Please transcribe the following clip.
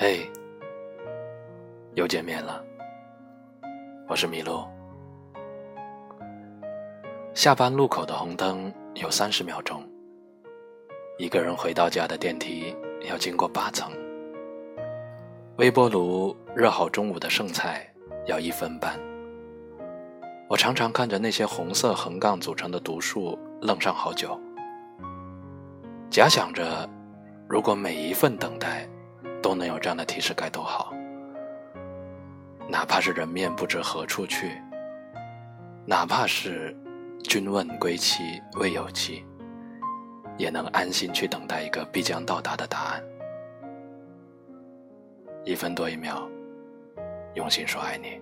嘿，又见面了，我是麋鹿。下班路口的红灯有三十秒钟，一个人回到家的电梯要经过八层，微波炉热好中午的剩菜要一分半。我常常看着那些红色横杠组成的读数，愣上好久，假想着，如果每一份等待。都能有这样的提示该多好！哪怕是人面不知何处去，哪怕是君问归期未有期，也能安心去等待一个必将到达的答案。一分多一秒，用心说爱你。